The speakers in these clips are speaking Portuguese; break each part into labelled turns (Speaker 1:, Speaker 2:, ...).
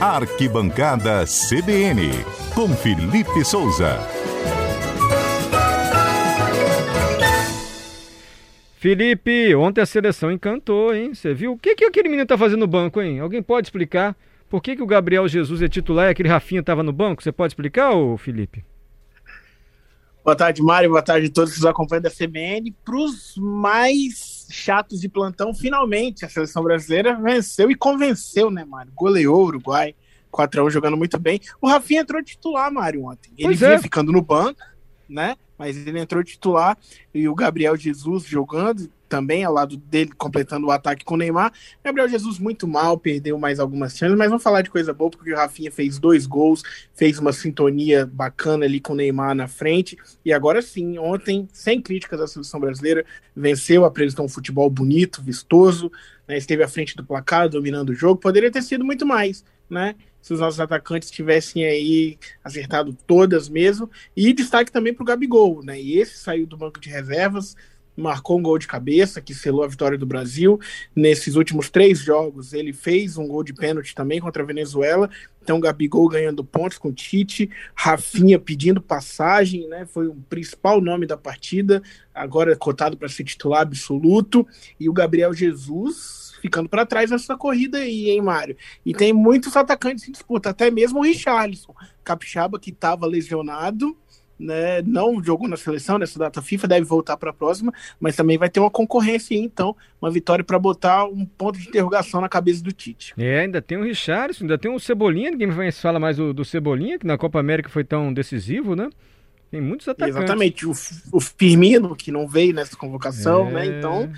Speaker 1: Arquibancada CBN, com Felipe Souza.
Speaker 2: Felipe, ontem a seleção encantou, hein? Você viu? O que, que aquele menino tá fazendo no banco, hein? Alguém pode explicar? Por que, que o Gabriel Jesus é titular e aquele Rafinha tava no banco? Você pode explicar, ô Felipe?
Speaker 3: Boa tarde, Mário. Boa tarde a todos que nos acompanham da CBN. Para os mais chatos de plantão, finalmente a seleção brasileira venceu e convenceu, né, Mário? Goleou o Uruguai, 4x1 jogando muito bem. O Rafinha entrou titular, Mário, ontem. Ele
Speaker 2: Pois
Speaker 3: vinha
Speaker 2: é.
Speaker 3: ficando no banco, né? Mas ele entrou titular e o Gabriel Jesus jogando também ao lado dele, completando o ataque com o Neymar. Gabriel Jesus muito mal, perdeu mais algumas chances, mas vamos falar de coisa boa, porque o Rafinha fez dois gols, fez uma sintonia bacana ali com o Neymar na frente. E agora sim, ontem, sem críticas à seleção brasileira, venceu, apresentou um futebol bonito, vistoso, né, esteve à frente do placar, dominando o jogo. Poderia ter sido muito mais, né? Se os nossos atacantes tivessem aí acertado todas mesmo. E destaque também para o Gabigol, né? E esse saiu do banco de reservas, marcou um gol de cabeça que selou a vitória do Brasil. Nesses últimos três jogos, ele fez um gol de pênalti também contra a Venezuela. Então, Gabigol ganhando pontos com Tite, Rafinha pedindo passagem, né? Foi o principal nome da partida, agora cotado para ser titular absoluto. E o Gabriel Jesus ficando para trás nessa corrida aí, hein, Mário? E tem muitos atacantes em disputa, até mesmo o Richarlison, capixaba que estava lesionado né, não jogou na seleção nessa data FIFA, deve voltar para a próxima, mas também vai ter uma concorrência aí, então, uma vitória para botar um ponto de interrogação na cabeça do Tite.
Speaker 2: É, ainda tem o Richardson, ainda tem o Cebolinha, ninguém fala mais do, do Cebolinha, que na Copa América foi tão decisivo, né? Tem muitos atacantes.
Speaker 3: Exatamente, o, o Firmino, que não veio nessa convocação,
Speaker 2: É.
Speaker 3: né? Então,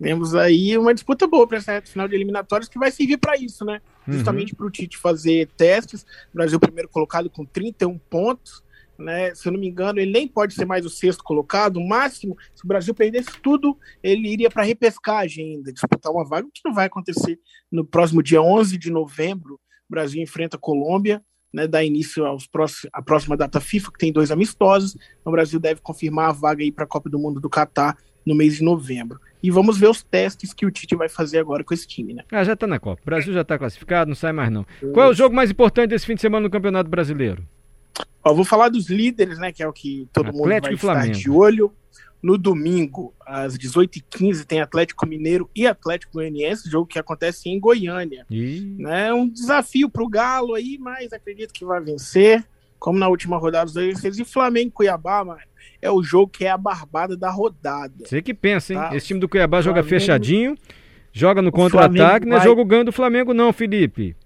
Speaker 3: temos aí uma disputa boa para essa reta final de eliminatórias que vai servir para isso, né?
Speaker 2: Uhum.
Speaker 3: Justamente para o Tite fazer testes. O Brasil primeiro colocado com 31 pontos. Né, se eu não me engano, ele nem pode ser mais o sexto colocado. O máximo, se o Brasil perdesse tudo, ele iria para repescagem ainda, disputar uma vaga, o que não vai acontecer no próximo dia 11 de novembro. O Brasil enfrenta a Colômbia, né, dá início aos próximos, à próxima data FIFA, que tem dois amistosos. Então, o Brasil deve confirmar a vaga para a Copa do Mundo do Catar no mês de novembro. E vamos ver os testes que o Tite vai fazer agora com esse time, né?
Speaker 2: Ah, já tá na Copa. O Brasil já tá classificado, não sai mais não. Qual é o jogo mais importante desse fim de semana no Campeonato Brasileiro?
Speaker 3: Ó, vou falar dos líderes, né? Que é o que todo mundo
Speaker 2: Atlético
Speaker 3: vai
Speaker 2: e
Speaker 3: estar
Speaker 2: Flamengo.
Speaker 3: de olho. No domingo, às 18h15, tem Atlético Mineiro e Atlético Goianiense, jogo que acontece em Goiânia. Né? Um desafio para o Galo aí, mas acredito que vai vencer. Como na última rodada dos dois. E Flamengo e Cuiabá, mano, é o jogo que é a barbada da rodada.
Speaker 2: você que pensa, hein?
Speaker 3: Tá.
Speaker 2: Esse time do Cuiabá joga
Speaker 3: Flamengo-
Speaker 2: jogadinho, joga no contra-ataque, não é
Speaker 3: vai-
Speaker 2: jogo ganho do Flamengo não, Felipe.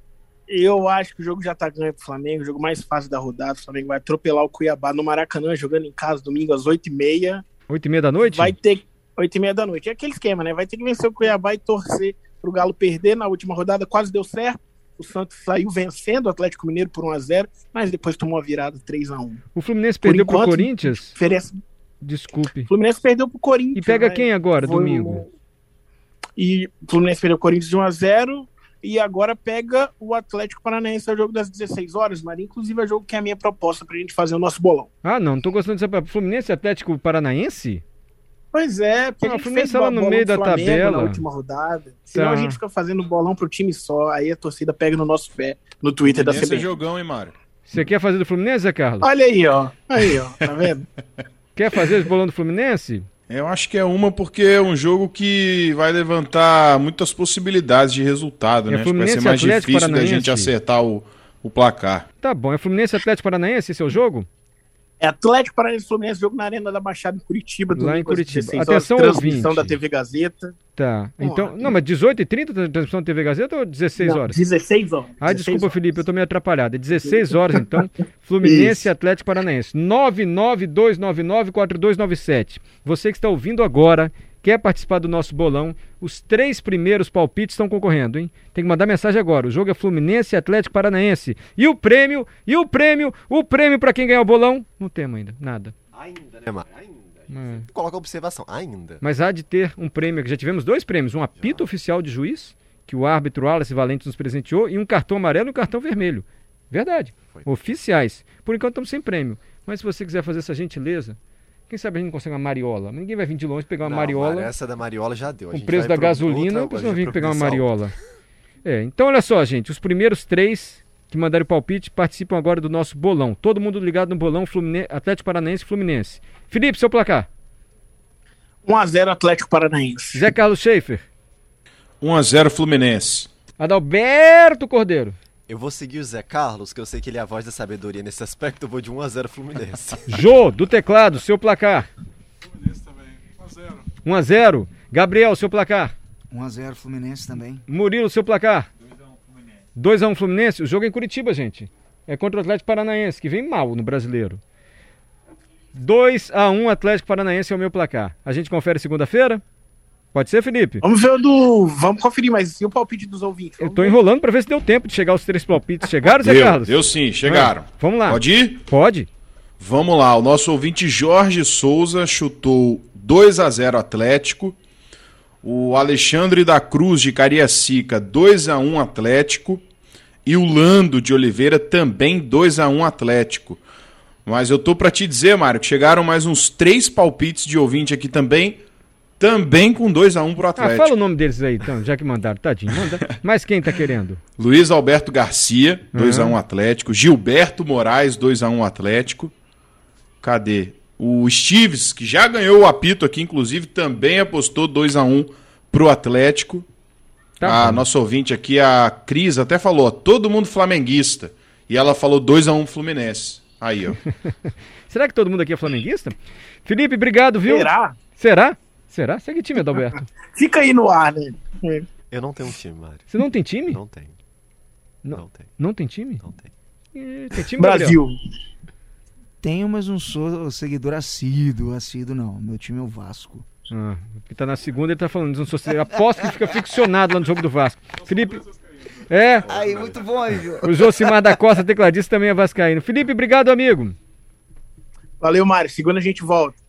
Speaker 3: Eu acho que o jogo já tá ganho pro Flamengo, o jogo mais fácil da rodada. O Flamengo vai atropelar o Cuiabá no Maracanã, jogando em casa domingo às 8h30.
Speaker 2: Oito e meia da noite?
Speaker 3: Vai ter 8 e meia da noite. É aquele esquema, né? Vai ter que vencer o Cuiabá e torcer pro Galo perder na última rodada. Quase deu certo. O Santos saiu vencendo o Atlético Mineiro por 1x0, mas depois tomou a virada 3x1.
Speaker 2: O Fluminense
Speaker 3: Por
Speaker 2: perdeu pro
Speaker 3: enquanto,
Speaker 2: Corinthians?
Speaker 3: Diferença.
Speaker 2: Desculpe.
Speaker 3: O Fluminense perdeu pro Corinthians.
Speaker 2: E pega
Speaker 3: né?
Speaker 2: quem agora,
Speaker 3: Foi
Speaker 2: domingo?
Speaker 3: o- E o Fluminense perdeu o Corinthians de 1x0. E agora pega o Atlético Paranaense, é o jogo das 16 horas, Maria. Inclusive é o jogo que é a minha proposta pra gente fazer o nosso bolão.
Speaker 2: Ah, não, não tô gostando dessa. Fluminense e Atlético Paranaense?
Speaker 3: Pois é, porque
Speaker 2: Ah,
Speaker 3: a
Speaker 2: o
Speaker 3: gente
Speaker 2: Fluminense
Speaker 3: fez
Speaker 2: tá lá
Speaker 3: o
Speaker 2: no meio da
Speaker 3: Flamengo
Speaker 2: tabela.
Speaker 3: na última rodada. Senão
Speaker 2: Tá.
Speaker 3: a gente fica fazendo bolão pro time só, aí a torcida pega no nosso pé, no Twitter da
Speaker 4: Esse é jogão, hein, Mário?
Speaker 2: Você quer fazer do Fluminense, Carlos?
Speaker 3: Olha aí, ó. Aí, ó. Tá vendo?
Speaker 2: Quer fazer esse bolão do Fluminense?
Speaker 4: Eu acho que é uma porque é um jogo que vai levantar muitas possibilidades de resultado,
Speaker 2: É
Speaker 4: né? Acho que vai ser mais
Speaker 2: Atlético
Speaker 4: difícil da
Speaker 2: Paranaense.
Speaker 4: gente acertar o, o placar.
Speaker 2: Tá bom, é Fluminense e Atlético Paranaense esse é o jogo?
Speaker 3: É Atlético Paranaense e Fluminense, jogo na Arena da Baixada em Curitiba.
Speaker 2: Lá
Speaker 3: domingo
Speaker 2: em
Speaker 3: às
Speaker 2: Curitiba.
Speaker 3: 16 horas,
Speaker 2: Atenção,
Speaker 3: transmissão
Speaker 2: ouvinte.
Speaker 3: da TV Gazeta.
Speaker 2: Tá. Então, não, mas 18h30 transmissão da TV Gazeta ou 16
Speaker 3: Não,
Speaker 2: horas?
Speaker 3: 16 horas.
Speaker 2: Ah,
Speaker 3: 16
Speaker 2: desculpa,
Speaker 3: horas.
Speaker 2: Felipe, eu tô meio atrapalhado. É 16 horas, então. Fluminense e Atlético Paranaense. 992994297. Você que está ouvindo agora, quer participar do nosso bolão, os três primeiros palpites estão concorrendo, hein? Tem que mandar mensagem agora. O jogo é Fluminense e Atlético Paranaense. E o prêmio, e o prêmio, o prêmio para quem ganhar o bolão? Não temos ainda, nada.
Speaker 5: Ainda, né? Ainda.
Speaker 2: É.
Speaker 5: Coloca a observação, ainda.
Speaker 2: Mas há de ter um prêmio, que já tivemos dois prêmios, um apito oficial de juiz, que o árbitro Wallace Valente nos presenteou, e um cartão amarelo e um cartão vermelho. Verdade.
Speaker 5: Foi.
Speaker 2: Oficiais. Por enquanto estamos sem prêmio. Mas se você quiser fazer essa gentileza, quem sabe a gente não consegue uma mariola. Ninguém vai vir de longe pegar uma
Speaker 5: Não,
Speaker 2: mariola
Speaker 5: essa da Mariola já deu.
Speaker 2: O preço da gasolina,
Speaker 5: outra-
Speaker 2: não precisa
Speaker 5: a gente
Speaker 2: vir pegar uma mariola. É, então olha só, gente, os primeiros três que mandarem o palpite participam agora do nosso bolão. Todo mundo ligado no bolão Fluminense, Atlético Paranaense e Fluminense. Felipe, seu placar.
Speaker 3: 1x0 Atlético Paranaense.
Speaker 2: Zé Carlos Schaefer.
Speaker 4: 1x0 Fluminense.
Speaker 2: Adalberto Cordeiro.
Speaker 5: Eu vou seguir o Zé Carlos, que eu sei que ele é a voz da sabedoria nesse aspecto. Eu vou de 1x0 Fluminense.
Speaker 2: Jô, do teclado, seu placar.
Speaker 6: Fluminense também. 1x0.
Speaker 2: 1 a 0 Gabriel, seu placar.
Speaker 7: 1x0 Fluminense também.
Speaker 2: Murilo, seu placar. 2x1 Fluminense. O jogo é em Curitiba, gente. É contra o Atlético Paranaense, que vem mal no brasileiro. 2x1 Atlético Paranaense é o meu placar. A gente confere segunda-feira? Pode ser, Felipe?
Speaker 3: Vamos ver o do. Vamos conferir, mas e o palpite dos ouvintes?
Speaker 2: Eu
Speaker 3: Vamos
Speaker 2: tô
Speaker 3: ver.
Speaker 2: enrolando pra ver se deu tempo de chegar os três palpites. Chegaram, Zé
Speaker 4: Deu,
Speaker 2: Carlos?
Speaker 4: deu sim, chegaram.
Speaker 2: Ah, vamos lá.
Speaker 4: Pode ir?
Speaker 2: Pode.
Speaker 4: Vamos lá, o nosso ouvinte Jorge Souza chutou 2 a 0 Atlético. O Alexandre da Cruz de Cariacica 2 a 1 Atlético e o Lando de Oliveira também 2 a 1 Atlético. Mas eu tô pra te dizer, Mário, que chegaram mais uns três palpites de ouvinte aqui também, também com 2 a 1 pro
Speaker 2: Ah,
Speaker 4: Atlético.
Speaker 2: fala o nome deles aí, então, já que mandaram. Tadinho, manda. Mas quem tá querendo?
Speaker 4: Luiz Alberto Garcia, 2
Speaker 2: Uhum.
Speaker 4: a 1 Atlético. Gilberto Moraes, 2 a 1 Atlético. Cadê? O Stives, que já ganhou o apito aqui, inclusive, também apostou 2 a 1 pro Atlético.
Speaker 2: Tá
Speaker 4: a nossa ouvinte aqui, a Cris, até falou, ó, todo mundo flamenguista. E ela falou 2 a 1 Fluminense. Aí, ó.
Speaker 2: Será que todo mundo aqui é flamenguista? Felipe, obrigado, viu?
Speaker 3: Será?
Speaker 2: Será? Será? Segue time, Adalberto.
Speaker 3: Fica aí no ar, né?
Speaker 5: Eu não tenho um time, Mário.
Speaker 2: Você não tem time?
Speaker 5: Não tenho.
Speaker 2: Não.
Speaker 5: Não tenho.
Speaker 2: Não tem time?
Speaker 5: Não tenho.
Speaker 2: Ih, Tem time, Gabriel?
Speaker 7: Tenho, mas não sou seguidor assíduo, assíduo não. Meu time é o Vasco.
Speaker 2: Ah, porque tá na segunda ele tá falando, não sou aposto que fica ficcionado lá no jogo do Vasco. Felipe. É,
Speaker 7: Aí, muito bom, Ju.
Speaker 2: o Josimar da Costa, tecladista, também é vascaíno. Felipe, obrigado, amigo.
Speaker 3: Valeu, Mário. Segunda a gente volta.